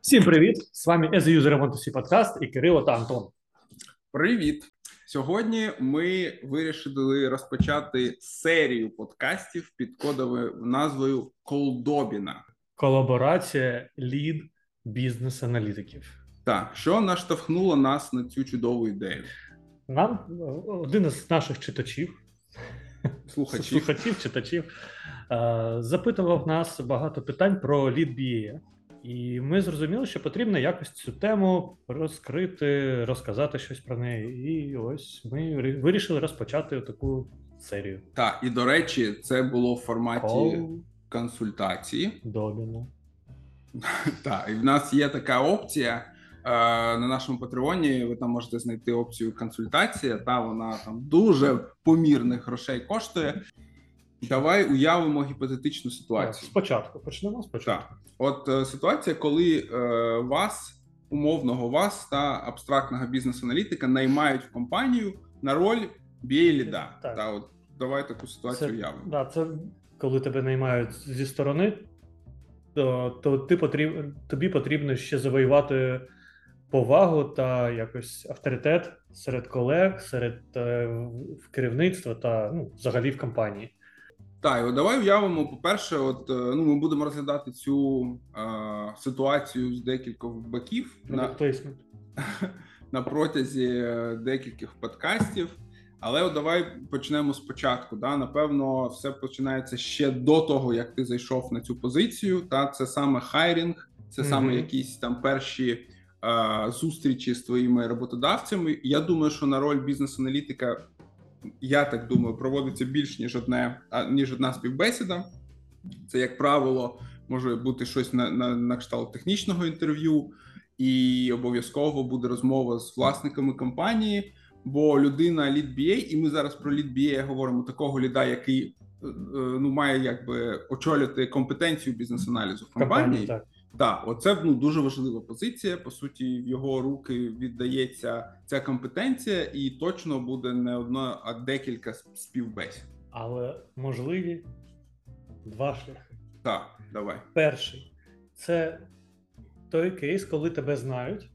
Всім привіт! З вами As a User I Want to See подкаст і Кирило та Антон. Привіт! Сьогодні ми вирішили розпочати серію подкастів під кодовою назвою Колдобіна. Колаборація лід бізнес-аналітиків. Так, що наштовхнуло нас на цю чудову ідею? Нам один із наших читачів, Слухачів. слухачів, читачів запитував нас багато питань про лід І ми зрозуміли, що потрібно якось цю тему розкрити, розказати щось про неї. І ось ми вирішили розпочати таку серію. Так, і до речі, це було в форматі Кол консультації. Добіна. Так, і в нас є така опція. е, На нашому патреоні ви там можете знайти опцію консультація, та вона там дуже помірних грошей коштує. Давай уявимо гіпотетичну ситуацію. спочатку почнемо спочатку. Так, от е, ситуація, коли е, вас, умовного вас та абстрактного бізнес-аналітика наймають в компанію на роль BA-ліда. Так. Та от давай таку ситуацію Це, уявимо. да, це коли тебе наймають зі сторони, то, то ти потріб, тобі потрібно ще завоювати повагу та якось авторитет серед колег, серед е, керівництва та ну, взагалі в компанії. Так, от давай уявимо. По-перше, от е, ну ми будемо розглядати цю е, ситуацію з декількох боків на, на протязі е, декількох подкастів. Але от давай почнемо спочатку. Да? Напевно, все починається ще до того, як ти зайшов на цю позицію. Та це саме хайрінг, це Мгм. саме якісь там перші е, зустрічі з твоїми роботодавцями. Я думаю, що на роль бізнес-аналітика, я так думаю, проводиться більш ніж одне, а, ніж одна співбесіда. Це, як правило, може бути щось на, на, на кшталт технічного інтерв'ю, і обов'язково буде розмова з власниками компанії. Бо людина лід BA, і ми зараз про лід BA говоримо такого ліда, який е, е, ну має якби очолювати компетенцію бізнес-аналізу в компанії. так. Так, оце ну дуже важлива позиція. По суті, в його руки віддається ця компетенція, і точно буде не одна, а декілька співбесід. Але можливі два шляхи. Так, давай. Перший це той кейс, коли тебе знають,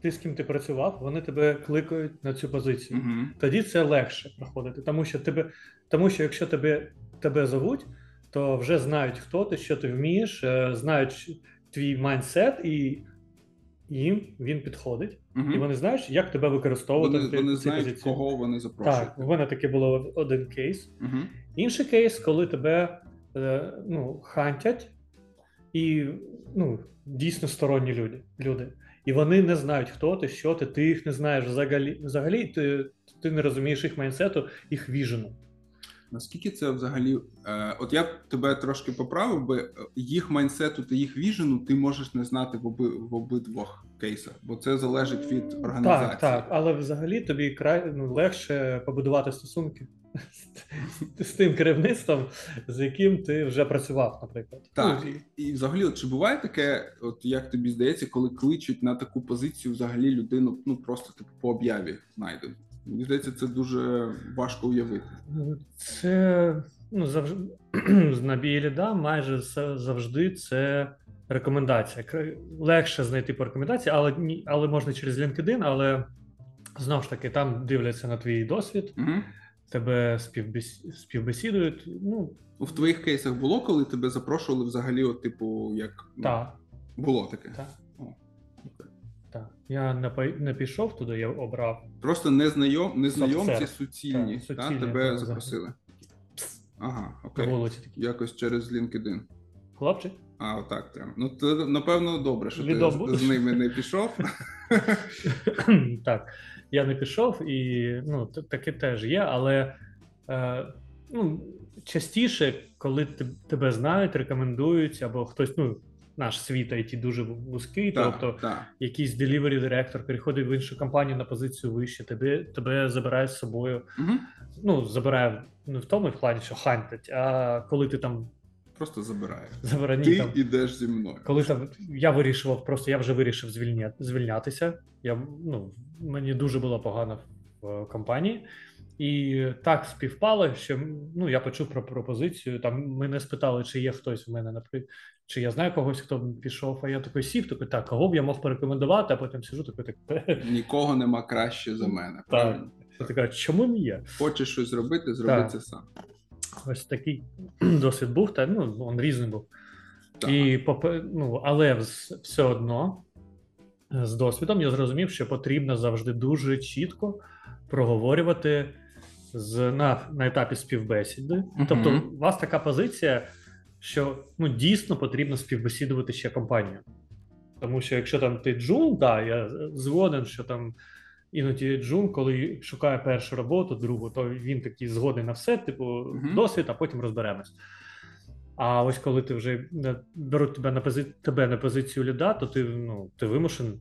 ти з ким ти працював, вони тебе кликають на цю позицію. Угу. тоді це легше проходити. Тому що тебе, тому що якщо тебе, тебе зовуть, то вже знають, хто ти, що ти вмієш, е, знають твій майндсет, і їм він підходить. Угу. І вони знають, як тебе використовувати Вони, вони знають, позиції. кого вони запрошують. Так, у мене таке було один кейс. Угу. Інший кейс, коли тебе е, ну, хантять, і ну, дійсно сторонні люди, люди. І вони не знають, хто ти, що ти, ти їх не знаєш взагалі. Взагалі ти, ти не розумієш їх майнсету, їх віжену. Наскільки це взагалі? Е, от я б тебе трошки поправив би е, їх майнсету та їх віжену ти можеш не знати в, оби, в обидвох кейсах, бо це залежить від організації. Так, так, але взагалі тобі край ну, легше побудувати стосунки з, з тим керівництвом, з яким ти вже працював, наприклад. Так, Ну, і взагалі, от, чи буває таке, от як тобі здається, коли кличуть на таку позицію взагалі людину, ну просто типу по об'яві знайдуть? Мені здається, це дуже важко уявити. Це ну, завжди на BLDA майже все- завжди це рекомендація. Легше знайти по рекомендації, але ні, але можна через LinkedIn, але знову ж таки там дивляться на твій досвід, Угу. тебе співбес... співбесідують. Ну В твоїх кейсах було, коли тебе запрошували взагалі, от, типу, як ну, так, було таке? так. Я не, пішов туди, я обрав. Просто незнайом, незнайомці суцільні, Так, та, суцільні, тебе так, запросили. Ага, окей. вулиці такі. Якось через LinkedIn. Хлопчик, А, отак прям. Ну, то, напевно, добре, що Лідом ти з- будеш? з ними не пішов. так, я не пішов, і ну, таке теж є, але е, ну, частіше, коли те- тебе знають, рекомендують, або хтось, ну, наш світ IT дуже вузький, Так, тобто так. якийсь delivery директор переходить в іншу компанію на позицію вище, тебе, тебе забирають з собою. Угу. Ну, забирає не в тому плані, що хантять, а коли ти там Просто забирає. забирані Ти там. ідеш зі мною. Коли там я вирішував, просто я вже вирішив звільня, звільнятися. Я ну мені дуже було погано в компанії. І так співпало, що ну я почув про пропозицію. Там мене спитали, чи є хтось у мене наприклад, чи я знаю когось, хто б пішов. А я такий сів, такий, так, кого б я мог порекомендувати, а потім сижу, такий так. Нікого нема краще за мене. Так. правильно? Я така, чому не є? Хочеш щось зробити, зроби Так. це сам. Ось такий досвід був, та ну він різний був. Так. І ну, але все одно з досвідом я зрозумів, що потрібно завжди дуже чітко проговорювати з на, на етапі співбесіди. Мгм. Тобто, у вас така позиція, що ну дійсно потрібно співбесідувати ще компанію. Тому що якщо там ти джун, да, я згоден, що там іноді джун, коли шукає першу роботу, другу, то він такий згодний на все, типу, Мгм. досвід, а потім розберемось. А ось коли ти вже беруть тебе на пози... тебе на позицію ліда, то ти ну ти вимушен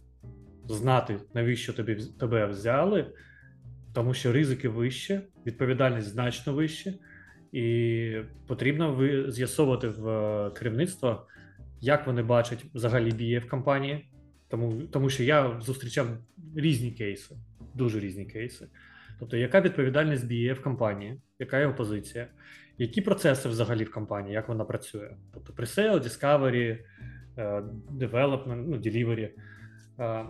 знати, навіщо тобі тебе взяли, тому що ризики вище, відповідальність значно вище, і потрібно з'ясовувати в е, керівництво, як вони бачать взагалі BA в компанії. Тому, тому що я зустрічав різні кейси, дуже різні кейси. Тобто, яка відповідальність BA в компанії, яка його позиція, які процеси взагалі в компанії, як вона працює? Тобто pre-sale, discovery, е, development, ну, delivery, е,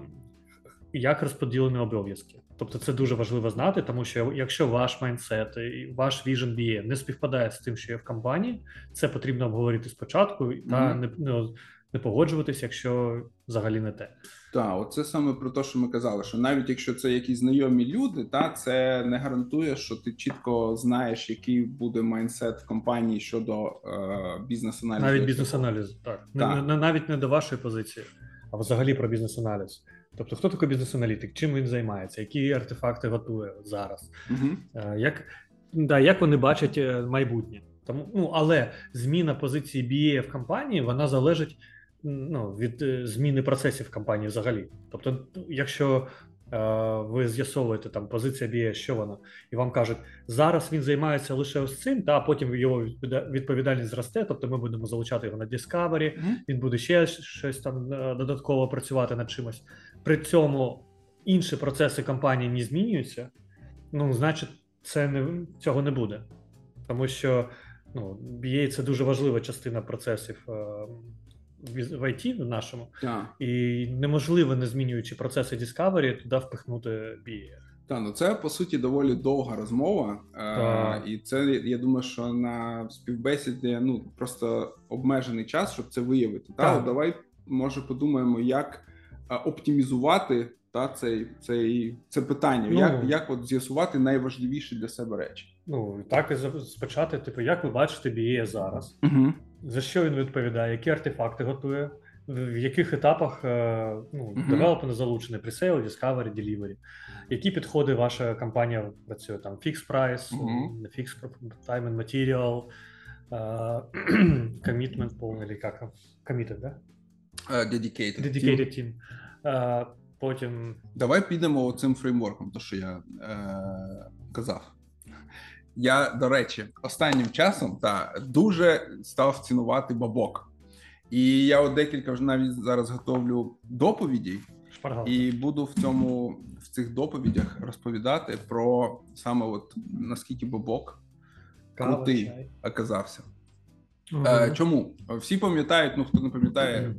як розподілені обов'язки. Тобто це дуже важливо знати, тому що якщо ваш майндсет і ваш vision BA не співпадає з тим, що є в компанії, це потрібно обговорити спочатку та Мгм. не, не, не погоджуватись, якщо взагалі не те. Так, оце саме про те, що ми казали, що навіть якщо це якісь знайомі люди, та це не гарантує, що ти чітко знаєш, який буде майндсет в компанії щодо е, бізнес-аналізу. Навіть бізнес-аналіз, так. Не, не- навіть не до вашої позиції, а взагалі про бізнес-аналіз. Тобто, хто такий бізнес-аналітик, чим він займається, які артефакти готує зараз. Е, як, да, як вони бачать е, майбутнє. Тому, ну, але зміна позиції BA в компанії вона залежить ну, від е, зміни процесів в компанії взагалі. Тобто, якщо е, ви з'ясовуєте там позиція BA, що вона, і вам кажуть, зараз він займається лише ось цим, та а потім його відповідальність зросте, тобто ми будемо залучати його на Discovery, він буде ще щось там додатково працювати над чимось. При цьому інші процеси компанії не змінюються. Ну, значить, це не цього не буде. Тому що ну, BA це дуже важлива частина процесів е, в IT в нашому, Так. і неможливо, не змінюючи процеси Discovery, туди впихнути BA. Та ну це по суті доволі довга розмова, е, і це я думаю, що на співбесіді ну просто обмежений час, щоб це виявити. Та. От давай може подумаємо, як оптимізувати та цей цей це питання, Ну. як, як от з'ясувати найважливіші для себе речі. Ну, так і спочати, типу, як ви бачите BA зараз? Угу. За що він відповідає, які артефакти готує, в яких етапах е, ну, Мгм. девелопмент залучений, pre-sale, discovery, delivery, які підходи ваша компанія працює там price, Мгм. не fixed time and material, е, commitment повний, як committed, да? Dedicated. dedicated team. Е, Потім Давай підемо цим фреймворком, то що я е, казав. Я, до речі, останнім часом та дуже став цінувати бабок. І я от декілька вже навіть зараз готовлю шпаргал. і буду в цьому в цих доповідях розповідати про саме от наскільки бабок крутий оказався. Е, чому? Всі пам'ятають, ну хто не пам'ятає,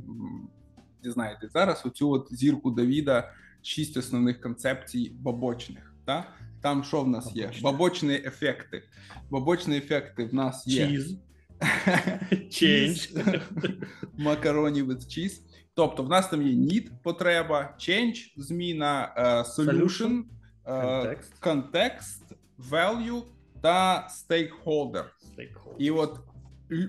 дізнаєтесь зараз оцю от зірку Давіда, шість основних концепцій бабочних. Та? Там що в нас є? Бабочні ефекти. Бабочні ефекти в нас є Cheese. Cheese. макароні with cheese. Тобто, в нас там є need, потреба, change, зміна, е, solution, контекст, value та stakeholder. Stakeholder. І от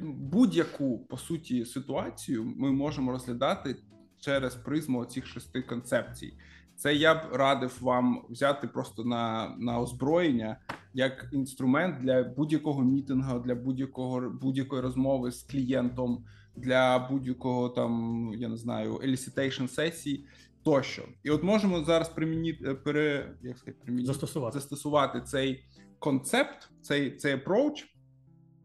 будь-яку по суті ситуацію ми можемо розглядати через призму цих шести концепцій. Це я б радив вам взяти просто на, на озброєння як інструмент для будь-якого мітингу, для будь-якого будь-якої розмови з клієнтом, для будь-якого там я не знаю elicitation сесії тощо. І от можемо зараз примінити пере як сказати, примінити Застосувати. застосувати цей концепт, цей цей approach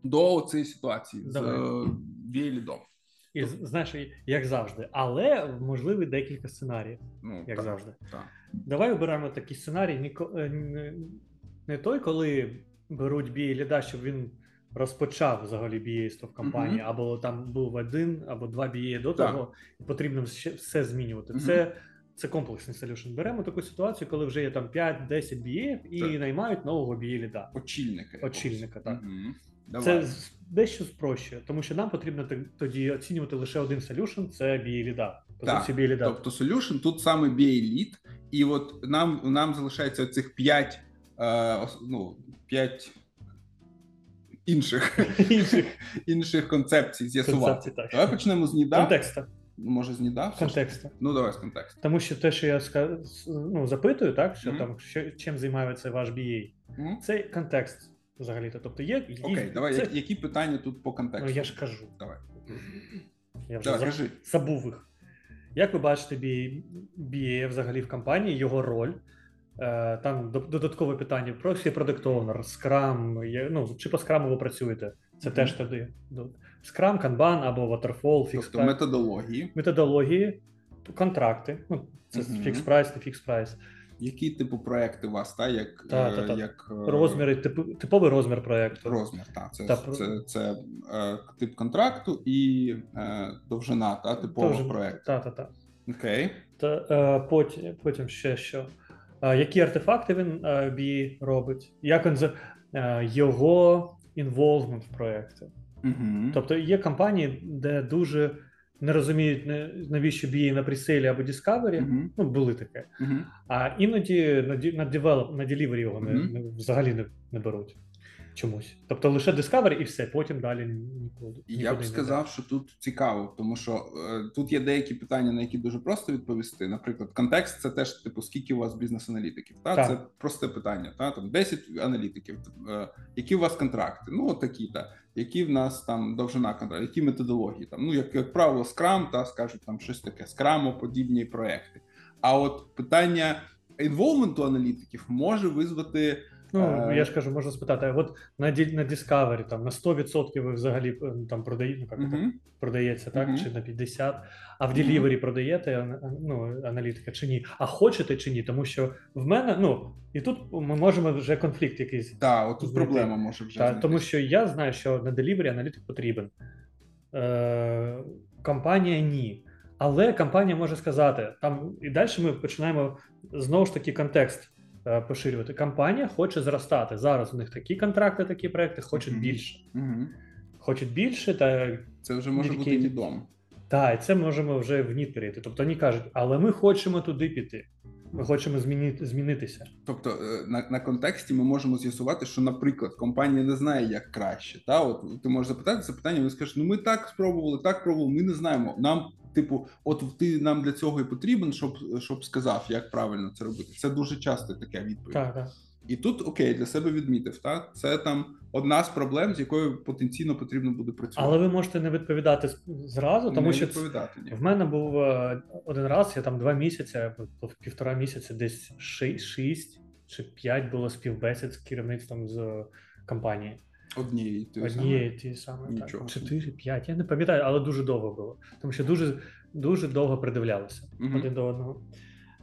до цієї ситуації Давай. з е, І знаєш, як завжди, але можливі декілька сценаріїв, Ну, як так, завжди. так. Давай оберемо такий сценарій. е, Не, той, коли беруть BA lead а, щоб він розпочав взагалі BA в компанії, Мгм. або там був один або два BA до Так. того, і потрібно все змінювати. Мгм. Це, це комплексний солюшн. Беремо таку ситуацію, коли вже є там 5-10 BA і Так. наймають нового BA ліда. Очільника. Очільника, так. Мгм. Давай. Це дещо спрощує, тому що нам потрібно тоді оцінювати лише один солюшн це BA ліда. Позицію BA. Тобто solution тут саме BA і от нам, нам залишається цих 5, е, ну, 5 інших, інших інших концепцій з'ясувати. Давай почнемо з ніда. Контекста. Може, з ніда? Контекста. Ну, давай з контексту. Тому що те, що я ну, запитую, так, що Мгм. там що, чим займається ваш BA, Мгм. це контекст взагалі-то. Тобто є якісь- Окей, давай, це... які питання тут по контексту? Ну я ж кажу. Давай. Я вже Давай, за- кажи. забув їх. Як ви бачите BA, взагалі в компанії, його роль? Е, Там додаткове питання про всі Product Owner, Scrum, ну, чи по Scrum ви працюєте? Це Мгм. теж туди. Scrum, Kanban або Waterfall, Fixed Тобто методології, методології, контракти. Ну, це фікс прайс, не фікс прайс. Які типу проекти у вас, та, як, Та, е, та, та. як е, Розміри, типу, типовий розмір проєкту. розмір, та, це, Та, це, це, це тип контракту і е, довжина та, типового Дуже- проекту. Та, та, та. Окей. Та, потім, потім ще що. Які артефакти він BA робить? Як він за його involvement в проєкті? Угу. Тобто є компанії, де дуже не розуміють, навіщо BA на presale і або Discovery. Угу. Ну, були таке. Угу. А іноді на, на, develop, на delivery його не, не, взагалі не, не беруть чомусь. Тобто лише Discovery і все, потім далі нікуди. Я б сказав, що тут цікаво, тому що е, тут є деякі питання, на які дуже просто відповісти. Наприклад, контекст це теж типу, скільки у вас бізнес-аналітиків. Та Так. це просте питання. Та там 10 аналітиків. Е, які у вас контракти? Ну от такі та які в нас там довжина контракту, які методології там. Ну як, як правило, скрам та скажуть там щось таке, Scrum подібні проекти. А от питання інволвменту аналітиків може визвати. Ну, Е, я ж кажу, можна спитати, а от на, на Discovery там на 100% ви взагалі е, там продаєте, ну, як Мгм. продається, так, чи на 50%, а в. Delivery продаєте ну, аналітика чи ні, а хочете чи ні, тому що в мене, ну, і тут ми можемо вже конфлікт якийсь Так, от тут проблема може вже. Та, тому що я знаю, що на Delivery аналітик потрібен. Е, компанія ні. Але компанія може сказати, там і далі ми починаємо знову ж таки контекст поширювати. Компанія хоче зростати. Зараз у них такі контракти, такі проекти, хочуть Мгм. більше. Мгм. Хочуть більше, та, Це вже може бути відомо. та і це можемо вже в ніт перейти. Тобто вони кажуть, але ми хочемо туди піти. Ми хочемо змінити, змінитися. Тобто е, на, на контексті ми можемо з'ясувати, що, наприклад, компанія не знає, як краще. Та от ти можеш запитати це питання, вони скажуть, ну ми так спробували, так пробували, ми не знаємо. Нам, типу, от ти нам для цього і потрібен, щоб щоб сказав, як правильно це робити. Це дуже часто така відповідь. Так, так. І тут окей, для себе відмітив. Та це там одна з проблем, з якою потенційно потрібно буде працювати. Але ви можете не відповідати зразу, тому не що відповідати. Ні. В мене був е, один раз, я там два місяці, півтора місяця, десь ши- шість чи п'ять було співбесід з керівництвом з е, компанії. Однієї тієї Однієї ті саме так. Чотири, п'ять. Я не пам'ятаю, але дуже довго було. Тому що дуже, дуже довго придивлялися Мгм. один до одного.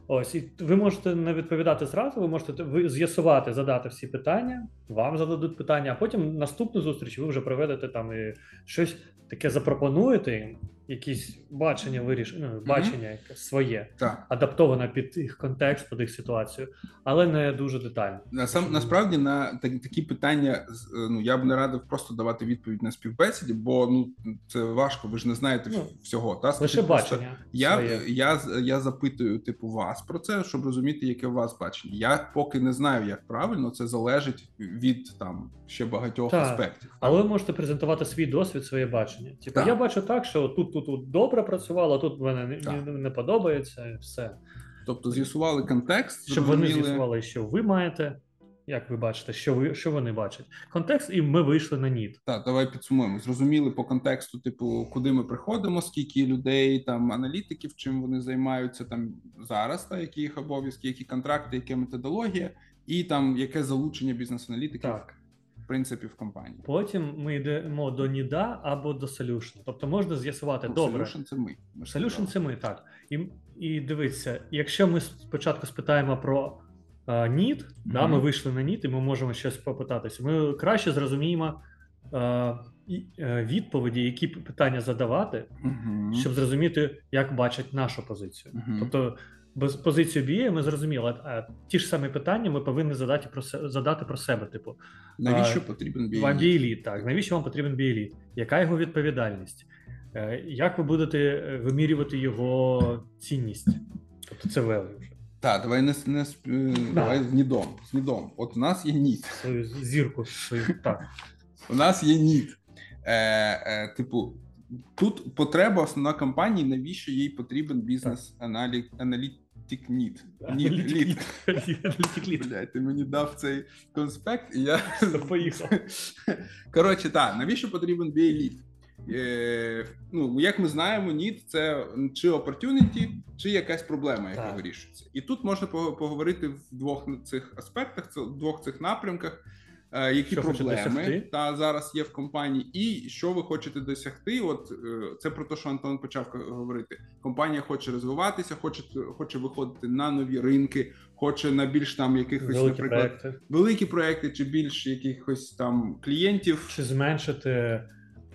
Ось, і ви можете не відповідати зразу, ви можете ви з'ясувати, задати всі питання, вам зададуть питання, а потім наступну зустріч ви вже проведете там і щось таке запропонуєте їм, якісь бачення виріш... ну, бачення якесь своє, Так. адаптоване під їх контекст, під їх ситуацію, але не дуже детально. Насам насправді на так, такі питання е, ну я б не радив просто давати відповідь на співбесіді, бо ну це важко. Ви ж не знаєте Ну, всього. Та Лише просто, бачення. Я, своє. я я запитую типу вас про це, щоб розуміти, яке у вас бачення. Я поки не знаю, як правильно це залежить від там ще багатьох Так. аспектів. Але ви можете презентувати свій досвід, своє бачення. Типу, Так. я бачу так, що тут, тут, тут добре працювало, тут мене не, не, не подобається, і все. Тобто з'ясували контекст, Щоб вони з'ясували, що ви маєте, як ви бачите, що ви що вони бачать. Контекст, і ми вийшли на ніт. Так, давай підсумуємо. Зрозуміли по контексту, типу, куди ми приходимо, скільки людей, там аналітиків, чим вони займаються там зараз, та які їх обов'язки, які контракти, яка методологія, і там яке залучення бізнес-аналітиків Так. В принципі в компанії. Потім ми йдемо до ніда або до solution. Тобто можна з'ясувати Ну, добре. Solution це ми. ми Solution це ми, так. І, і дивіться, якщо ми спочатку спитаємо про е, need, да, ми вийшли на need, і ми можемо щось попитатися. Ми краще зрозуміємо е, відповіді, які питання задавати, Мгм. щоб зрозуміти, як бачать нашу позицію. Мгм. Тобто, позицію BA ми зрозуміли, а ті ж самі питання ми повинні задати про се- задати про себе. Типу, Навіщо а, потрібен вам BA? BA-лід, так. Навіщо вам потрібен BA-лід? Яка його відповідальність? Е, Як ви будете е, вимірювати його цінність? Тобто це value вже. Так, давай не, не е, давай з нідом. З нідом. От у нас є нід. Свою зірку свою. Так. У нас є нід. Е, е, типу, тут потреба основна компанії, навіщо їй потрібен бізнес Аналітик лід. Блядь, ти мені дав цей конспект, і я Поїхав. Коротше, так, навіщо потрібен BA лід? Е, ну, як ми знаємо, NIT – це чи opportunity, чи якась проблема, яка Так. вирішується. І тут можна поговорити в двох цих аспектах, в двох цих напрямках, які Що проблеми та зараз є в компанії, і що ви хочете досягти. От е, це про те, що Антон почав говорити. Компанія хоче розвиватися, хоче, хоче виходити на нові ринки, хоче на більш там якихось, Великі наприклад, проекти. великі проекти чи більш якихось там клієнтів. Чи зменшити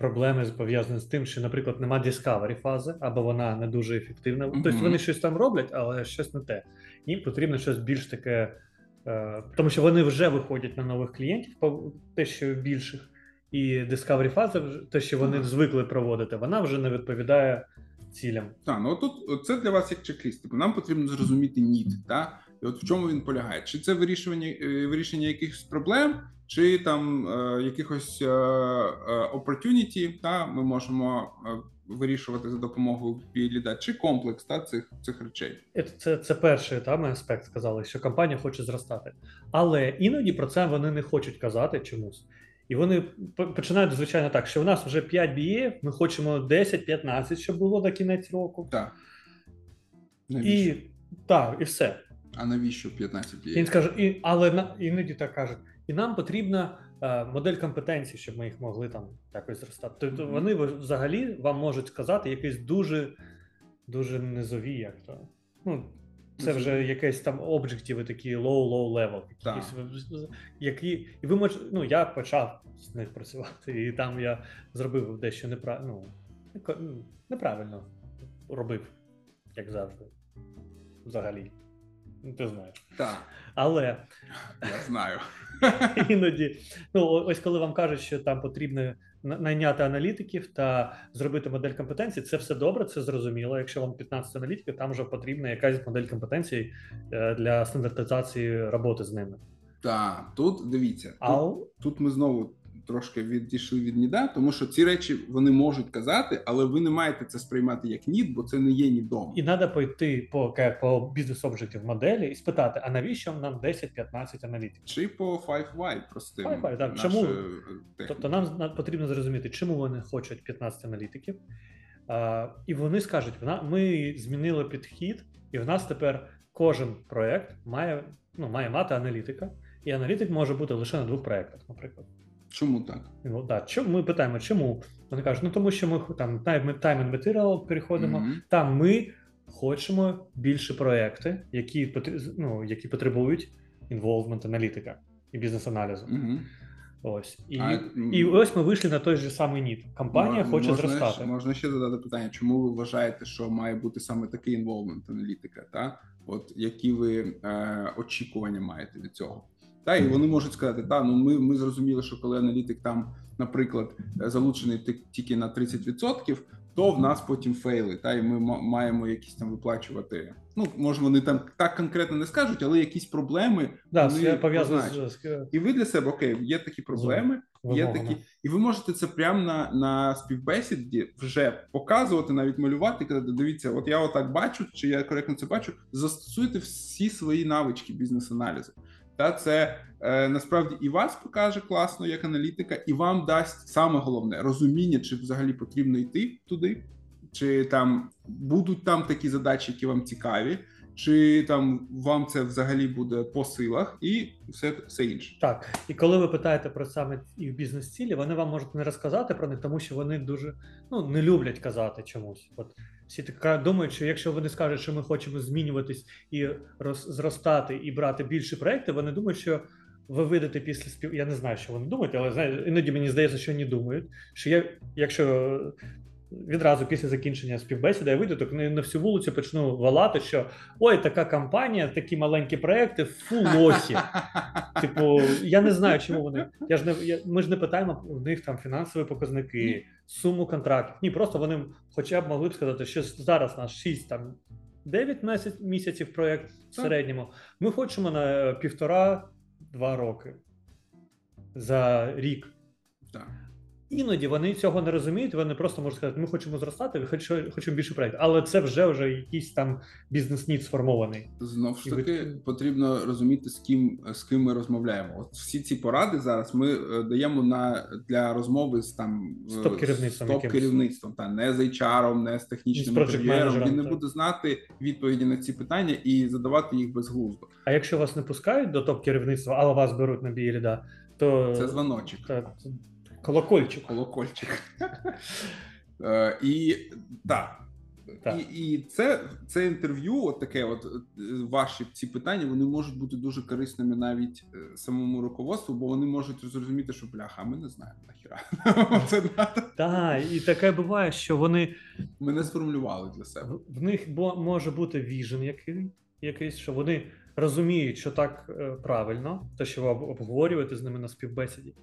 проблеми пов'язані з тим, що, наприклад, нема discovery фази, або вона не дуже ефективна. Мгм. Тобто вони щось там роблять, але щось не те. Їм потрібно щось більш таке, е, тому що вони вже виходять на нових клієнтів, те, що більших, і discovery фаза, те, що вони Ага. звикли проводити, вона вже не відповідає цілям. Так, ну тут це для вас як чек-ліст. Типу, нам потрібно зрозуміти need, та і от в чому він полягає? Чи це вирішування е, вирішення якихось проблем, чи там е, якихось е, е, opportunity, та ми можемо е, вирішувати за допомогою ліда, чи комплекс та цих цих речей. Це, це, це перший там аспект сказали, що компанія хоче зростати. Але іноді про це вони не хочуть казати чомусь. І вони починають, звичайно, так, що у нас вже 5 BA, ми хочемо 10-15, щоб було до кінець року. Так. Навіщо? І так, і все. А навіщо 15 І він скаже, і, але на, іноді так кажуть, і нам потрібна е, модель компетенцій, щоб ми їх могли там якось зростати. Тобто вони взагалі вам можуть сказати якісь дуже, дуже низові, як то. Ну, це вже якесь там об'єктиви такі low-low level. Якісь, які, і ви можете, ну я почав з них працювати, і там я зробив дещо неправильно, ну, ну, неправильно робив, як завжди. Взагалі. Ну, Ти знаєш. Так, Але я знаю. іноді, ну ось коли вам кажуть, що там потрібно найняти аналітиків та зробити модель компетенцій, це все добре, це зрозуміло. Якщо вам 15 аналітиків, там вже потрібна якась модель компетенцій е, для стандартизації роботи з ними. Так, тут дивіться. Тут А тут ми знову трошки відійшли від ніда, тому що ці речі вони можуть казати, але ви не маєте це сприймати як нід, бо це не є нідом. і треба пойти по, по бізнес об'єктів моделі і спитати: а навіщо нам 10-15 аналітиків? Чи по 5Y простим. 5Y, так. Чому? е, техніка. Тобто нам потрібно зрозуміти, чому вони хочуть 15 аналітиків. А, і вони скажуть: «Вона- ми змінили підхід, і в нас тепер кожен проект має, ну, має мати аналітика, і аналітик може бути лише на двох проектах, наприклад. Чому так? Ну, да, чому, ми питаємо, чому? Вони кажуть, ну тому що ми там time and material переходимо, Мгм. там ми хочемо більше проекти, які, ну, які потребують інволвмент аналітика і бізнес-аналізу. Мгм. Ось. І, А, і ось ми вийшли на той же самий ніт. Компанія мо- хоче можна, зростати. ще- Можна ще задати питання, чому ви вважаєте, що має бути саме такий інволвмент аналітика? Та? От які ви е, очікування маєте від цього? Та і вони можуть сказати, та ну ми, ми зрозуміли, що коли аналітик там, наприклад, е, залучений тільки на 30%, то в нас потім фейли, та і ми ма- маємо якісь там виплачувати. Ну може вони там так конкретно не скажуть, але якісь проблеми. Да, вони пов'язано з, І ви для себе окей, є такі проблеми, є такі, і ви можете це прямо на, на співбесіді вже показувати, навіть малювати, казати, дивіться, от я отак бачу, чи я коректно це бачу. Застосуйте всі свої навички бізнес-аналізу. Та це е, насправді і вас покаже класно як аналітика, і вам дасть саме головне розуміння, чи взагалі потрібно йти туди, чи там будуть там такі задачі, які вам цікаві. чи там вам це взагалі буде по силах, і все, все інше. Так, і коли ви питаєте про саме їх бізнес-цілі, вони вам можуть не розказати про них, тому що вони дуже ну не люблять казати чомусь. От всі така думають, що якщо вони скажуть, що ми хочемо змінюватись і роз, зростати і брати більше проекти, вони думають, що ви видите після спів. Я не знаю, що вони думають, але знає, іноді мені здається, що вони думають, що я, якщо відразу після закінчення співбесіди я вийду, так на всю вулицю почну валати, що ой, така компанія, такі маленькі проекти, фу лохи. Типу, я не знаю, чому вони. Я ж не я, ми ж не питаємо у них там фінансові показники, суму контрактів. Ні, просто вони хоча б могли б сказати, що зараз наш 6 там 9 місяців проект в середньому. Ми хочемо на півтора-два роки за рік. Так. Іноді вони цього не розуміють. Вони просто можуть сказати, ми хочемо зростати, хочемо, хочемо більше проєктів. Але це вже вже якийсь там бізнес-нід сформований. Знову ж таки, потрібно розуміти, з ким з ким ми розмовляємо. От всі ці поради зараз ми е, даємо на для розмови з там з топ-керівництвом, з топ-керівництвом та не з HR, не з технічним інженером. Він не буде знати відповіді на ці питання і задавати їх безглуздо. А якщо вас не пускають до топ-керівництва, але вас беруть на бієліда, то це дзвоночок. Та, Колокольчик. Колокольчик. Е, і так. Так. І і це це інтерв'ю, от таке, от е, ваші ці питання, вони можуть бути дуже корисними навіть е, самому руководству, бо вони можуть зрозуміти, що бляха, ми не знаємо нахіра. Так, і таке буває, що вони ми не сформулювали для себе. В них може бути vision який, якийсь, що вони розуміють, що так правильно, те, що ви обговорюєте з ними на співбесіді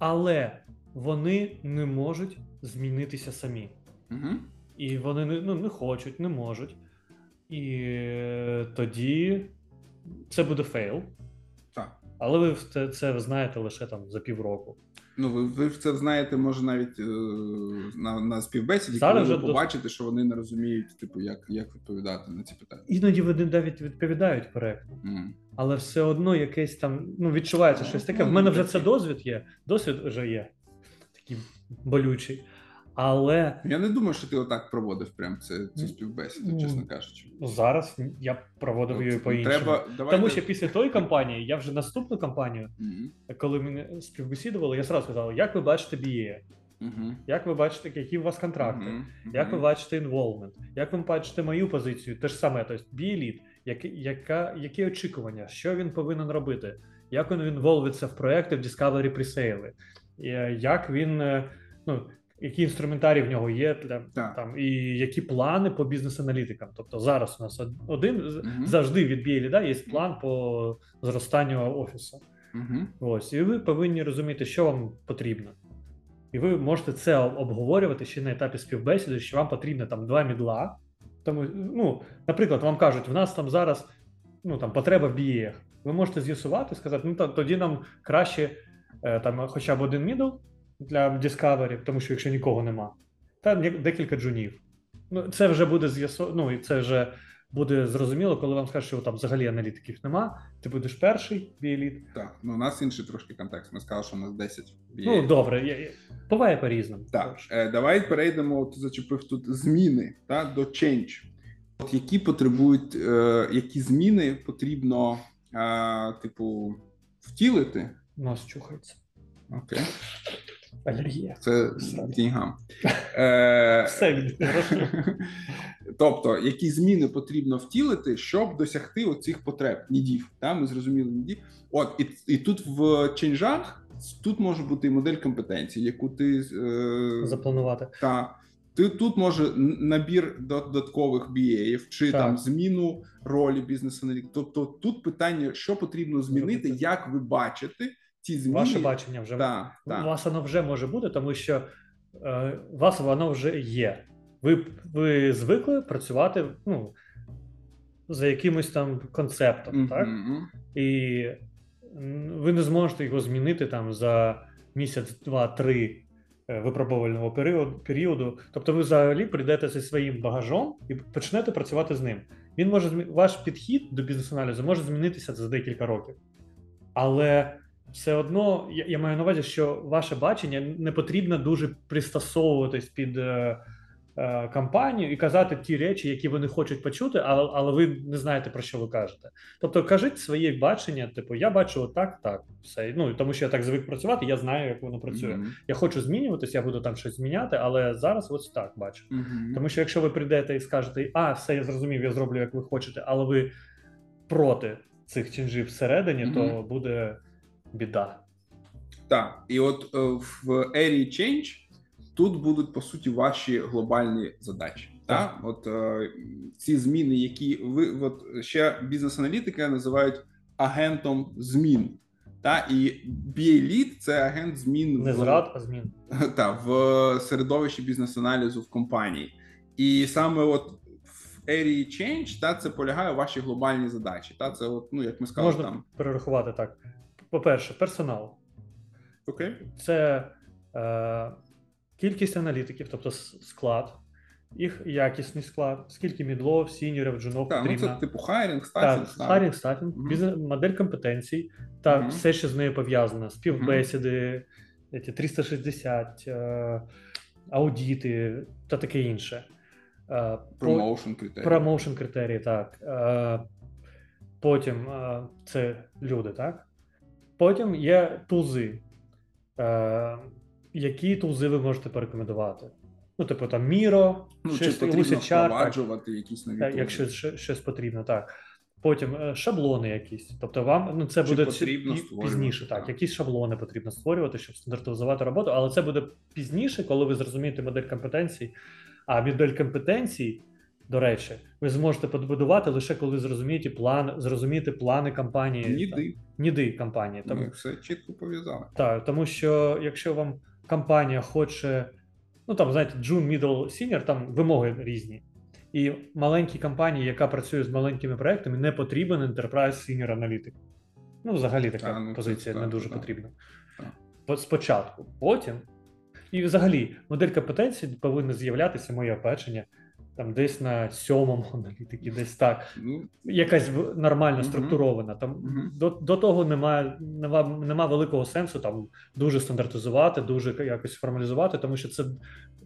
але вони не можуть змінитися самі. Угу. І вони не, ну, не хочуть, не можуть. І тоді це буде fail. Але ви це, це знаєте лише там за півроку. Ну, ви ви це знаєте, може, навіть е, на на співбесіді, Зараз коли ви побачите, що вони не розуміють, типу, як як відповідати на ці питання. Іноді вони навіть відповідають коректно, mm. але все одно якесь там ну відчувається щось таке. В мене вже це досвід є. Досвід вже є такий болючий. Але я не думаю, що ти отак проводив прям це цю співбесіду, чесно кажучи. Ну зараз я проводив її по іншому. Треба давайте... тому, що після тої кампанії я вже наступну кампанію, коли мене співбесідували, я сразу сказав, як ви бачите BA, mm-hmm. як ви бачите, які у вас контракти, mm-hmm. як ви бачите інволвмент, як ви бачите мою позицію, те ж саме, тобто BA-лід, які, яка, які очікування, що він повинен робити, як він інволвиться в проекти в Discovery Presale, як він ну які інструментарії в нього є для так. там і які плани по бізнес-аналітикам. Тобто зараз у нас один угу. завжди від BA є план по зростанню офісу. Угу. Ось, і ви повинні розуміти, що вам потрібно. І ви можете це обговорювати ще на етапі співбесіди, що вам потрібно там два мідла. Тому, ну, наприклад, вам кажуть, в нас там зараз ну, там, потреба в BA. Ви можете з'ясувати, сказати, ну тоді нам краще е, там хоча б один мідл, для Discovery, тому що якщо нікого нема, та декілька джунів. Ну, це вже буде з'ясо... ну, і це вже буде зрозуміло, коли вам скажуть, що там взагалі аналітиків нема. Ти будеш перший біеліт. Так, ну у нас інший трошки контекст. Ми сказали, що у нас 10 біеліт. Ну добре, я, я... буває по-різному. Так, е, давай перейдемо. Ти зачепив тут зміни та, до change. От які потребують, е, які зміни потрібно, е, типу, втілити? Нас чухається. Окей. Алергія. Це деньгам. Е, Все від Тобто, які зміни потрібно втілити, щоб досягти оцих потреб, нідів. Та? Ми зрозуміли нідів. От, і і тут в ченджах тут може бути модель компетенції, яку ти е, запланувати. Та, ти тут може набір додаткових BA, чи так. там зміну ролі бізнес-аналітика. Тобто тут питання, що потрібно змінити, як ви бачите ці зміни. Ваше бачення вже да, у вас воно вже може бути, тому що е, у вас воно вже є. Ви ви звикли працювати ну, за якимось там концептом, mm-hmm. так? І ви не зможете його змінити там за місяць, два-три е, випробувального періоду. періоду. Тобто, ви взагалі прийдете зі своїм багажом і почнете працювати з ним. Він може ваш підхід до бізнес-аналізу може змінитися за декілька років. Але все одно я, я маю на увазі, що ваше бачення не потрібно дуже пристосовуватись під е, е, компанію і казати ті речі, які вони хочуть почути, але, але ви не знаєте про що ви кажете. Тобто кажіть своє бачення, типу, я бачу отак, так, все. Ну тому що я так звик працювати, я знаю, як воно працює. Мгм. Я хочу змінюватися, я буду там щось зміняти, але зараз ось так бачу. Мгм. Тому що якщо ви прийдете і скажете, а, все, я зрозумів, я зроблю, як ви хочете, але ви проти цих ченжів всередині, то буде біда. Так, і от е, в ері Change тут будуть по суті ваші глобальні задачі. Так, от е, ці зміни, які ви от ще бізнес-аналітика називають агентом змін. Та і BA Lead – це агент змін Не в, зрад, а змін. та, в середовищі бізнес-аналізу в компанії. І саме от в ері Change та це полягає ваші глобальні задачі. Та це, от, ну як ми сказали, Можна там перерахувати так. По-перше, персонал. окей. Це е, кількість аналітиків, тобто склад, їх якісний склад, скільки middle ов, senior ів, джунов Так, ну потрібно. це типу hiring, staffing. Так, hiring, staffing, бізнес, модель компетенцій та Мгм. все, що з нею пов'язано: співбесіди, ці 360, е, аудіти та таке інше. Е, Promotion критерії. Promotion критерії, так. Е, потім е, це люди, так? Потім є тузи. Е, які тузи ви можете порекомендувати? Ну, типу, там Міро, Ну, чи щось потрібно Lucidchart, так. впроваджувати якісь нові тули? якщо щось потрібно, так. Потім е, шаблони якісь. Тобто вам ну це Чи буде потрібно створювати, пізніше, так. так. Якісь шаблони потрібно створювати, щоб стандартизувати роботу, але це буде пізніше, коли ви зрозумієте модель компетенцій. А модель компетенцій, до речі, ви зможете побудувати лише коли зрозумієте план, зрозумієте плани компанії. Ніди. там, ніди компанії. Тому, Ми все чітко пов'язали. так, тому що якщо вам компанія хоче, ну там, знаєте, June, Middle, Senior, там вимоги різні. І маленькій компанії, яка працює з маленькими проектами, не потрібен Enterprise Senior аналітик. Ну, взагалі така А, ну, це позиція не так, дуже так. потрібна. Так. Спочатку, потім. І взагалі, модель компетенцій повинна з'являтися, моє бачення, там десь на сьомому аналітикі, десь так. Ну, якась нормально структурована. Там до, до того немає, нема, нема великого сенсу там дуже стандартизувати, дуже якось формалізувати, тому що це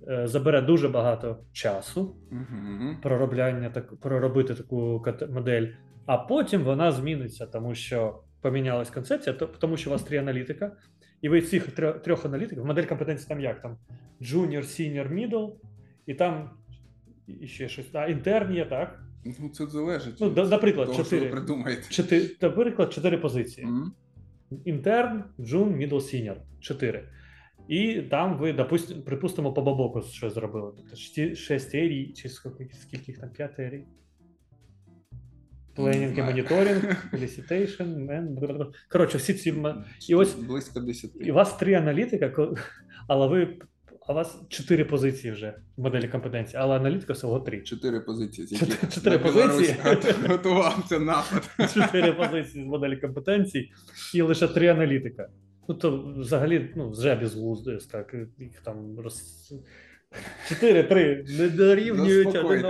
е, забере дуже багато часу угу. проробляння так проробити таку модель, а потім вона зміниться, тому що помінялась концепція, то, тому що у вас три аналітика, і ви цих трьох аналітиків, модель компетенції там як? Там junior, senior, middle, і там і ще щось. А intern є, так? Ну, це залежить. Ну, від наприклад, того, що ви придумаєте. Чотири, наприклад, чотири позиції: Мгм. intern, джун, middle, senior. Чотири. І там ви, допустим, припустимо, по BABOK у щось зробили. Тобто шті- area й, чи скільки, скільки там, п'ять area й. Planning і моніторинг, elicitation, мен. Коротше, всі ці. І ось близько 10. і у вас три аналітика, але ви. А у вас чотири позиції вже в моделі компетенції, але аналітика всього три. Чотири позиції. з Чотири- яких чотири на позиції. гот- Готувався напад. чотири позиції з моделі компетенцій і лише три аналітика. Ну то взагалі ну, вже безглуздо, так їх там роз. Чотири-три не дорівнюють один.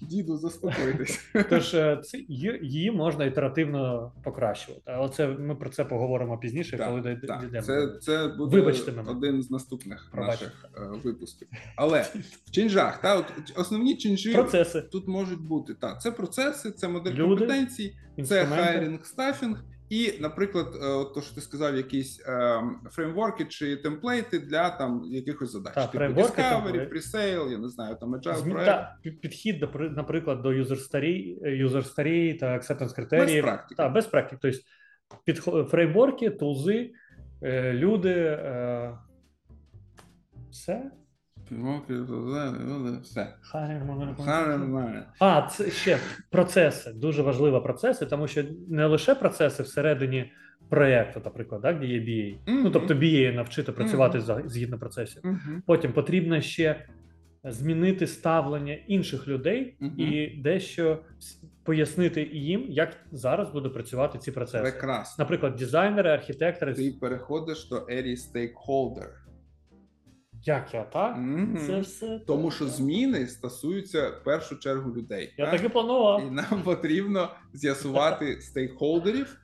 Діду, заспокойтесь. Тож е, це її можна ітеративно покращувати. Але це ми про це поговоримо пізніше, коли Так, дійде- так. дійдемо. Це, це буде Вибачте мене. один з наступних Пробачте. наших е, випусків. Але в change ах, та, от, основні change і Процеси, тут можуть бути. Та, це процеси, це модель Люди, компетенцій, це hiring, staffing. І, наприклад, е, от то, що ти сказав, якісь е, фреймворки чи template и для там якихось задач. Так, типу Discovery, темплейт. Я не знаю, там agile Змі- проект. та, підхід, до, наприклад, до user story, user story та acceptance критеріїв. Без практики. Так, без практики. Тобто підхо- фреймворки, тулзи, е, люди. Е, все? Фреймворки, все. Hiring А, це ще процеси. Дуже важливі процеси, тому що не лише процеси всередині проєкту, наприклад, так, де є BA. Ну, тобто BA навчити працювати за- згідно процесів. Мгм. Потім потрібно ще змінити ставлення інших людей і дещо пояснити їм, як зараз будуть працювати ці процеси. Прекрасно. Наприклад, дизайнери, архітектори. Ти переходиш до ері стейкхолдер. Як я так? Мгм. Це все Тому так. що зміни стосуються в першу чергу людей. я так? так і планував. І нам потрібно з'ясувати стейкхолдерів,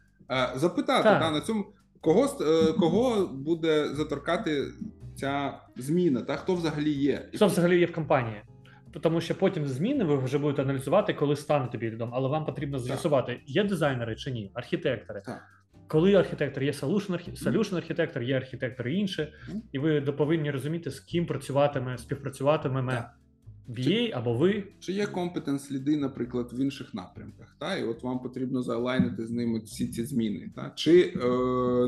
запитати Так. та, на цьому, кого, е, кого буде заторкати ця зміна, та хто взагалі є. Що взагалі є в компанії? Тому що потім зміни ви вже будете аналізувати, коли стане тобі відомо. Але вам потрібно з'ясувати, є дизайнери чи ні, архітектори. Так. Коли архітектор є solution, архітектор, є архітектор і інше, і ви повинні розуміти, з ким працюватиме, співпрацюватиме Так. BA або ви. Чи є компетенс ліди, наприклад, в інших напрямках, та і от вам потрібно заалайнити з ними всі ці зміни, та чи е,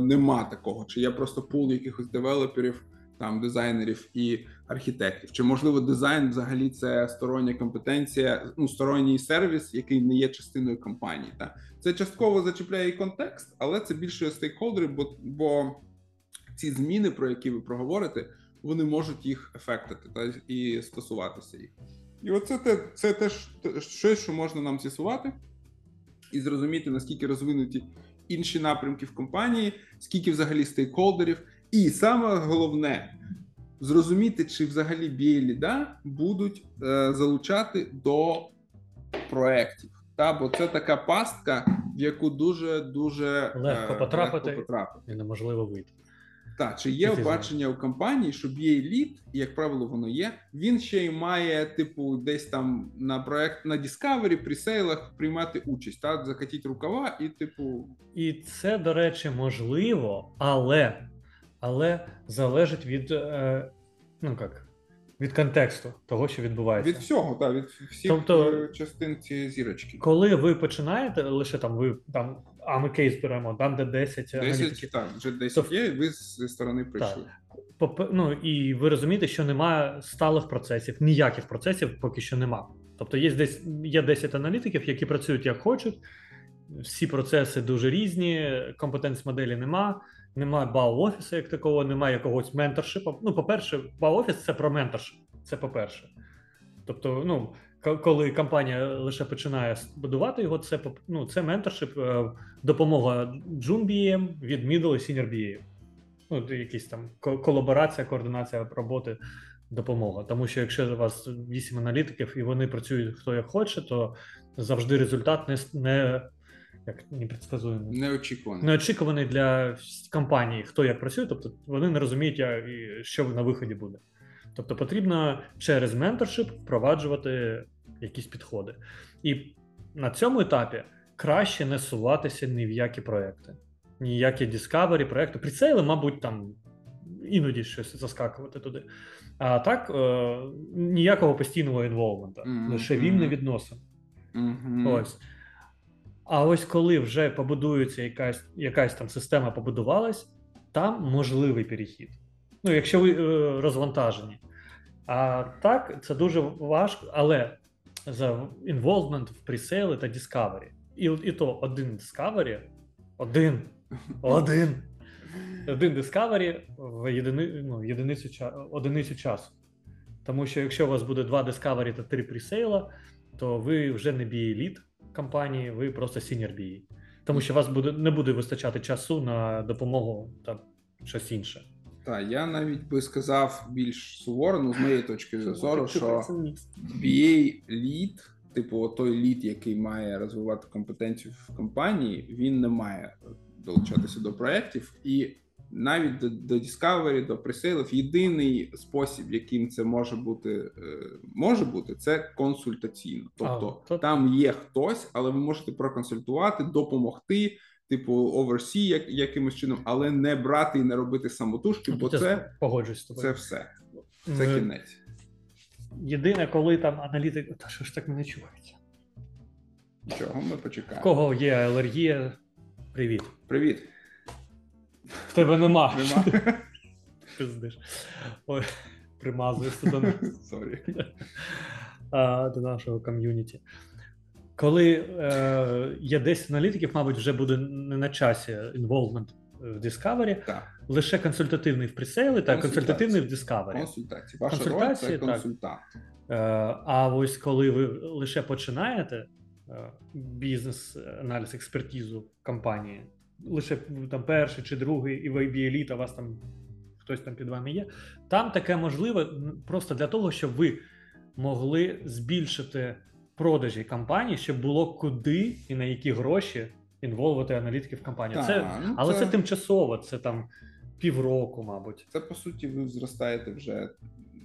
нема такого, чи є просто пул якихось девелоперів, там дизайнерів і архітектів, чи можливо дизайн взагалі це стороння компетенція, ну сторонній сервіс, який не є частиною компанії. Та це частково зачіпляє і контекст, але це більше стейкхолдери, бо, бо ці зміни, про які ви проговорите, вони можуть їх ефектити та і стосуватися їх. І оце те, це теж те- щось, що можна нам з'ясувати, і зрозуміти, наскільки розвинуті інші напрямки в компанії, скільки взагалі стейкхолдерів, і саме головне зрозуміти, чи взагалі BA-ліда будуть е, залучати до проєктів. Та, бо це така пастка, в яку дуже дуже Легко потрапити. легко потрапити. І неможливо вийти. Так, чи є бачення у компанії, що BA лід, і як правило, воно є. Він ще й має, типу, десь там на проект на Discovery, пресейлах приймати участь, так, закатіть рукава, і, типу, І це, до речі, можливо, але, але залежить від, е, ну як, від контексту того, що відбувається. від всього, так, від всіх Тобто- е, частин цієї зірочки. Коли ви починаєте, лише там ви там, а ми кейс беремо, там де 10, 10, так, вже 10 То- є, і ви зі сторони прийшли. Попе- ну, і ви розумієте, що немає сталих процесів, ніяких процесів поки що нема. Тобто є десь є 10 аналітиків, які працюють як хочуть. Всі процеси дуже різні, компетенц моделі нема, нема бау офісу як такого, немає якогось менторшипу. Ну, по-перше, бау офіс це про менторшип. Це по-перше. Тобто, ну, коли компанія лише починає будувати його, це ну, це менторшип, е, допомога BM від middle і senior BM. Ну, якісь там колаборація, координація роботи, допомога. Тому що якщо у вас 8 аналітиків і вони працюють хто як хоче, то завжди результат не, не як непредсказуємий. Неочікувано. Неочікуваний для компанії, хто як працює, тобто вони не розуміють, що на виході буде. Тобто потрібно через менторшип впроваджувати якісь підходи. І на цьому етапі краще не суватися ні в які проекти, ніякі Discovery проекти. Прицейли, мабуть, там іноді щось заскакувати туди. А так, е, ніякого постійного інволвмента, Мгм, лише вільний мгм. відносин. Мгм. Ось. А ось коли вже побудується якась, якась там система побудувалась, там можливий перехід. Ну, якщо ви е, розвантажені. А так, це дуже важко, але за інволвмент в пресейли та Discovery. І, і то один Discovery, один, один, один Discovery в єдини, ну, єдиницю, одиницю часу. Тому що якщо у вас буде два Discovery та три пресейла, то ви вже не лід компанії, ви просто senior BA. Тому що вас буде, не буде вистачати часу на допомогу та щось інше. Так, я навіть би сказав більш суворо, ну, з моєї точки зору, що. BA лід, типу, той лід, який має розвивати компетенцію в компанії, він не має долучатися до проєктів. І навіть до, до Discovery, до пресейлів, єдиний спосіб, яким це може бути, е, може бути, це консультаційно. Тобто А, там є хтось, але ви можете проконсультувати, допомогти. Типу, oversee як, якимось чином, але не брати і не робити самотужки, бо Тут це, погоджуюсь з тобою. це все. Це Е, кінець. Єдине, коли там аналітик. Та що ж так мене чувається? Чого ми почекаємо? кого є алергія? Привіт. Привіт. В тебе нема. Нема. Пиздиш. Ой, примазуєшся до, Sorry. до нашого ком'юніті. Коли е, є 10 аналітиків, мабуть, вже буде не на часі involvement в Discovery, Так, лише консультативний в presale і та консультативний в Discovery. консультації. Ваша роль це консультант. Е, А ось коли ви лише починаєте е, бізнес-аналіз, експертизу компанії, лише там перший чи другий, і ви еліта, у вас там хтось там під вами є. Там таке можливе просто для того, щоб ви могли збільшити продажі компанії, щоб було куди і на які гроші інволвити аналітиків компанії. Це, Так, ну, але це... тимчасово, це там півроку, мабуть. Це по суті, ви зростаєте вже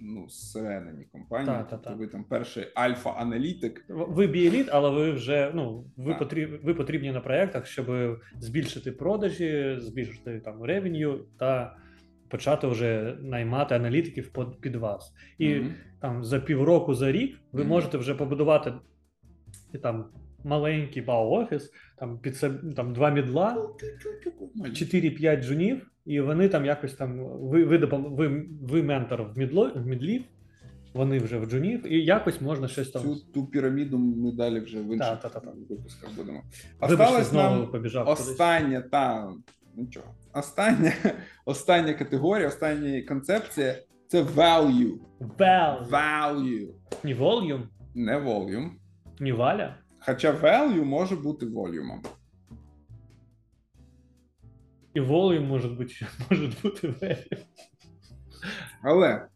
ну, зсередині компанії. Та, та, тобто та. ви там перший альфа-аналітик. Ви біеліт, але ви вже ну ви потрібні, ви потрібні на проєктах, щоб збільшити продажі, збільшити там ревеню та почати вже наймати аналітиків под- під вас. І Мгм. там за півроку, за рік ви Мгм. можете вже побудувати і там маленький бау-офіс, там під себе там два мідла, 4-5 джунів, і вони там якось там ви, ви, ви, ви ментор в мідло в мідлів, вони вже в джунів, і якось можна щось там. Цю ту піраміду ми далі вже в інших Та-та-та-та. випусках будемо. Осталось знову нам побіжав остання та нічого. Остання, остання категорія, остання концепція це value. Value. Value. Не volume, Не volume. не валя. Хоча value може бути волюмом. І volume може бути, може бути value. Але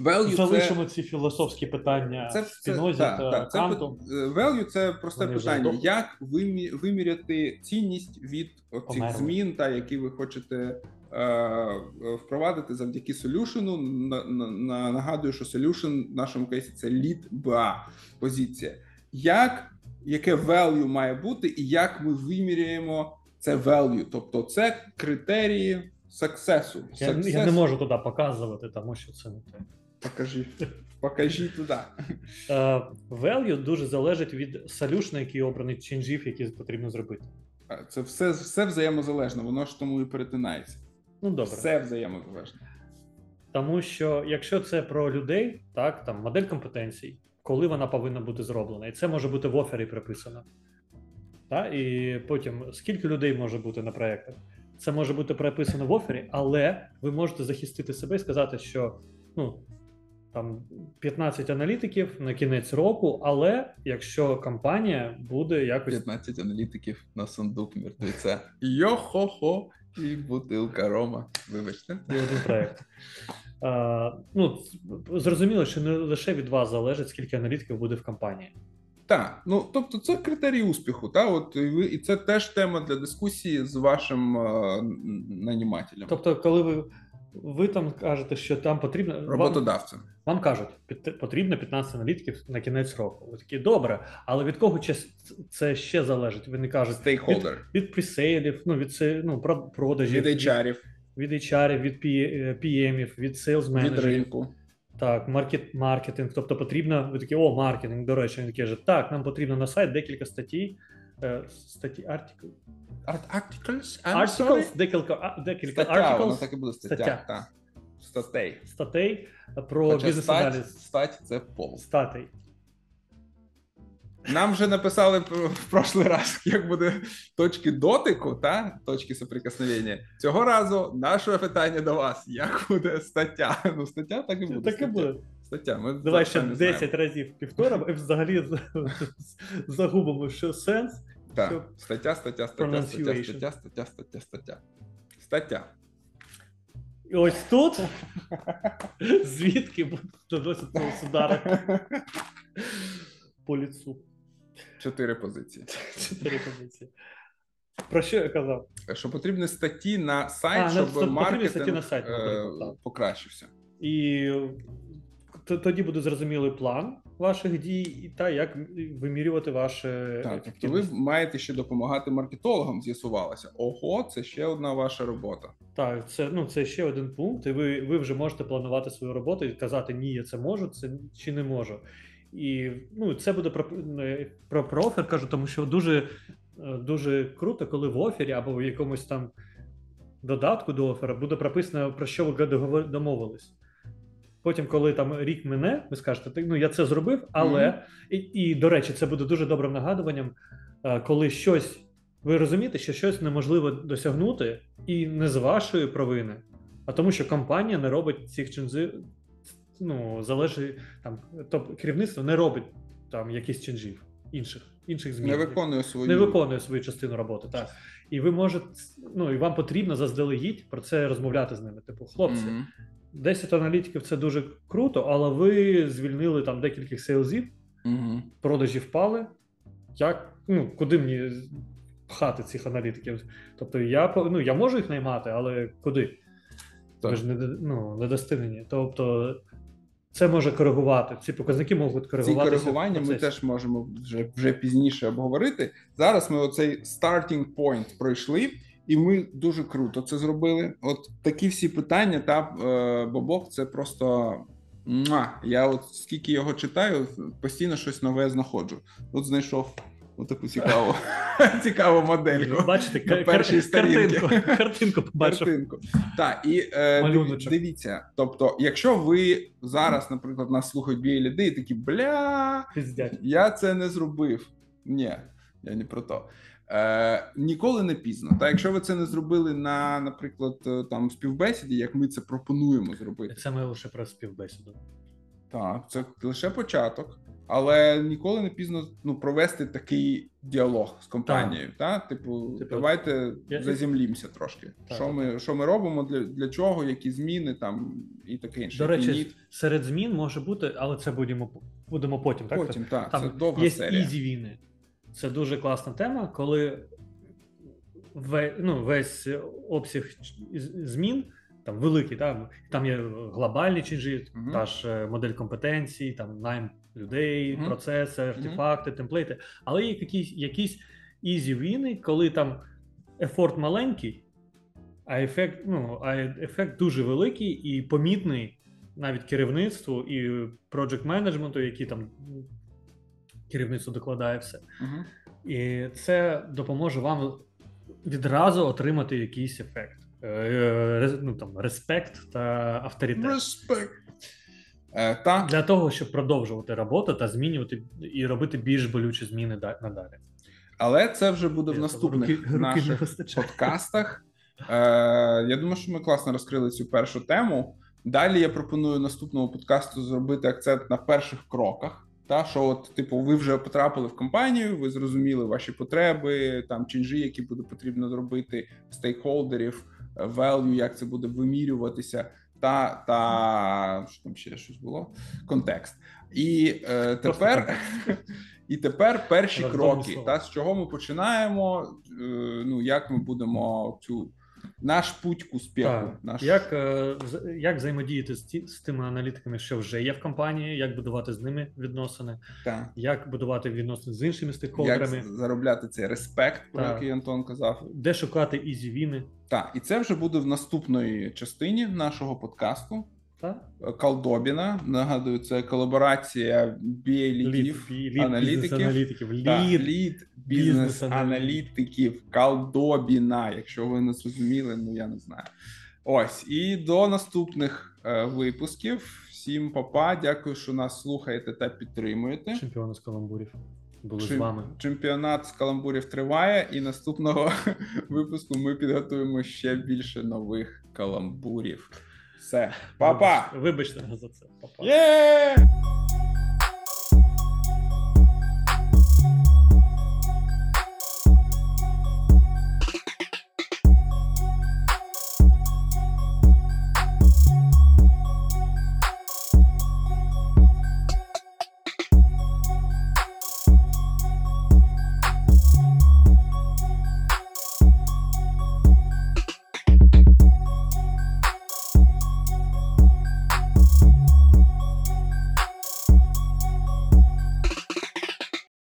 value це, Залишимо ці філософські питання це, в це, Спінозі та, та та, це Канту. пи- value це просте Вони питання. здохли. Як вимі, виміряти цінність від цих змін, та які ви хочете е, впровадити завдяки solution. На, на, на, нагадую, що solution в нашому кейсі це lead BA позиція. Як яке value має бути, і як ми виміряємо це value? Тобто, це критерії success. Я, я не можу туди показувати, тому що це не те. Покажи, покажи туди. Е, Value дуже залежить від солюшна, який обраний ченджів, які потрібно зробити. Це все, все взаємозалежно, воно ж тому і перетинається. Ну добре. Все взаємозалежно. Тому що якщо це про людей, так там модель компетенцій, коли вона повинна бути зроблена, і це може бути в офері приписано. Так? І потім скільки людей може бути на проєктах? Це може бути прописано в офері, але ви можете захистити себе і сказати, що ну там 15 аналітиків на кінець року, але якщо компанія буде якось 15 аналітиків на сундук мертвеця. Йо-хо-хо, і бутилка рома. Вибачте. і один проект. А, ну, зрозуміло, що не лише від вас залежить, скільки аналітиків буде в компанії. Так, ну тобто це критерій успіху. Та от і ви і це теж тема для дискусії з вашим е, нанімателем, Тобто, коли ви, ви там кажете, що там потрібно вам, роботодавцем. вам кажуть, під- потрібно 15 аналітиків на кінець року. Ви такі добре, але від кого це, це ще залежить? Ви не кажете Стейкхолдер від пресейлів, ну від це ну про продажів, від HR-ів, від, HR, від PM, від sales від ринку. Так, маркет, маркетинг. Тобто потрібно, ви такі, о, маркетинг, до речі, він такий же, так, нам потрібно на сайт декілька статей, е, статті, артикл, Art- Articles? Articles, декілька, декілька Стаття, articles, так і буде стаття. Стаття. Та. Статей. статей про Хоча бізнес-аналіз. стать, стать це пол. Статей. Нам вже написали в прошлий раз, як буде точки дотику та точки соприкосновення. Цього разу наше питання до вас: як буде стаття? Ну, стаття так і буде. Так і буде. Стаття. Ми Давай ще 10 знаємо. разів повторимо і взагалі загубимо, що сенс. Так. Стаття, стаття, стаття, стаття, стаття, стаття, стаття, стаття. Стаття. І ось тут, звідки доносити удари по ліцу. Чотири позиції. Чотири позиції. Про що я казав? Що потрібні статті на сайт, А, ну, щоб потрібні маркетинг на сайт, е, покращився. І тоді буде зрозумілий план ваших дій, і та як вимірювати ваше Так, тобто ви маєте ще допомагати маркетологам, з'ясувалося. Ого, це ще одна ваша робота. Так, це ну це ще один пункт, і ви, ви вже можете планувати свою роботу і казати ні, я це можу, це чи не можу. І ну це буде про, про, про офер, кажу, тому що дуже, е, дуже круто, коли в офері або в якомусь там додатку до оффера буде прописано, про що ви домовились. Потім, коли там рік мине, ви скажете, «Так, ну я це зробив, але Мгм. і, і до речі, це буде дуже добрим нагадуванням, е, коли щось ви розумієте, що щось неможливо досягнути, і не з вашої провини, а тому, що компанія не робить цих ну залежить там, тобто керівництво не робить там якісь чинжів інших інших змін. Не виконує свою не виконує свою частину роботи. Так. І ви можете, ну і вам потрібно заздалегідь про це розмовляти з ними. Типу, хлопці, Мгм. 10 аналітиків це дуже круто, але ви звільнили там декількох сейлзів, Мгм. продажі впали. Як, ну, куди мені пхати цих аналітиків? Тобто я ну, я можу їх наймати, але куди? Так. Ви ж не, ну, не дасте мені. Тобто, це може коригувати. Ці показники можуть Ці коригування ми теж можемо вже, вже пізніше обговорити. Зараз ми оцей starting point пройшли, і ми дуже круто це зробили. От такі всі питання, та е, Бобок, це просто. Я от скільки його читаю, постійно щось нове знаходжу. От знайшов отаку цікаву, цікаву модельку. Бачите, на першій сторінці. картинку, картинку побачив. Картинку. Так, і е, дивіться. Тобто, якщо ви зараз, наприклад, нас слухають білі люди, і такі бля, Пиздять. я це не зробив. Ні, я не про то. Е, ніколи не пізно. Та якщо ви це не зробили на, наприклад, е, там співбесіді, як ми це пропонуємо зробити, Це ми лише про співбесіду. так, це лише початок, але ніколи не пізно ну, провести такий діалог з компанією. Та? Типу, Типу, давайте я- заземлімося трошки. Так, що, так, ми, що ми робимо, для, для чого, які зміни там і таке інше. До речі, Ні, серед змін може бути, але це будемо, будемо потім. Так? потім, так, Там це довга є серія. easy win и. Це дуже класна тема, коли ве, ну, весь обсяг змін, там великий, там, там є глобальні change і, Мгм. та ж е, модель компетенцій, там найм людей, Мгм. процеси, артефакти, template и. Але є якісь, якісь easy win и, коли там effort маленький, а ефект, ну, а ефект дуже великий і помітний навіть керівництву і проджект менеджменту, які там керівництво докладає все. Угу. І це допоможе вам відразу отримати якийсь ефект. Е, е, Ну, там, респект та авторитет. Респект. Е, та, Для того, щоб продовжувати роботу та змінювати і робити більш болючі зміни да- надалі. але це вже буде в наступних руки- руки наших вистачає. подкастах. Е, я думаю, що ми класно розкрили цю першу тему. Далі я пропоную наступного подкасту зробити акцент на перших кроках. Та що, от, типу, ви вже потрапили в компанію, ви зрозуміли ваші потреби, там чинжі, які буде потрібно зробити, стейкхолдерів, е, value, як це буде вимірюватися, та, та що там ще щось було? Контекст. І е, тепер, і тепер перші кроки. Та з чого ми починаємо? Е, ну як ми будемо цю наш путь к успеху. Так. Наш Як, е, як взаємодіяти з, ті, з тими аналітиками, що вже є в компанії, як будувати з ними відносини, та, як будувати відносини з іншими як заробляти цей респект, про Так. який Антон казав. де шукати easy win и. Так, і це вже буде в наступної частині нашого подкасту. Колдобіна. Нагадую, це колаборація BA Lead ів, Lead аналітиків. лід. бізнес-аналітиків. Колдобіна. Якщо ви не зрозуміли, ну я не знаю. Ось і до наступних е, випусків. Всім папа. Дякую, що нас слухаєте та підтримуєте. Чемпіони з каламбурів були Чем- з вами. Чемпіонат з каламбурів триває, і наступного випуску ми підготуємо ще більше нових каламбурів. Все, па-па! Вибачте, за це. Па-па. Є!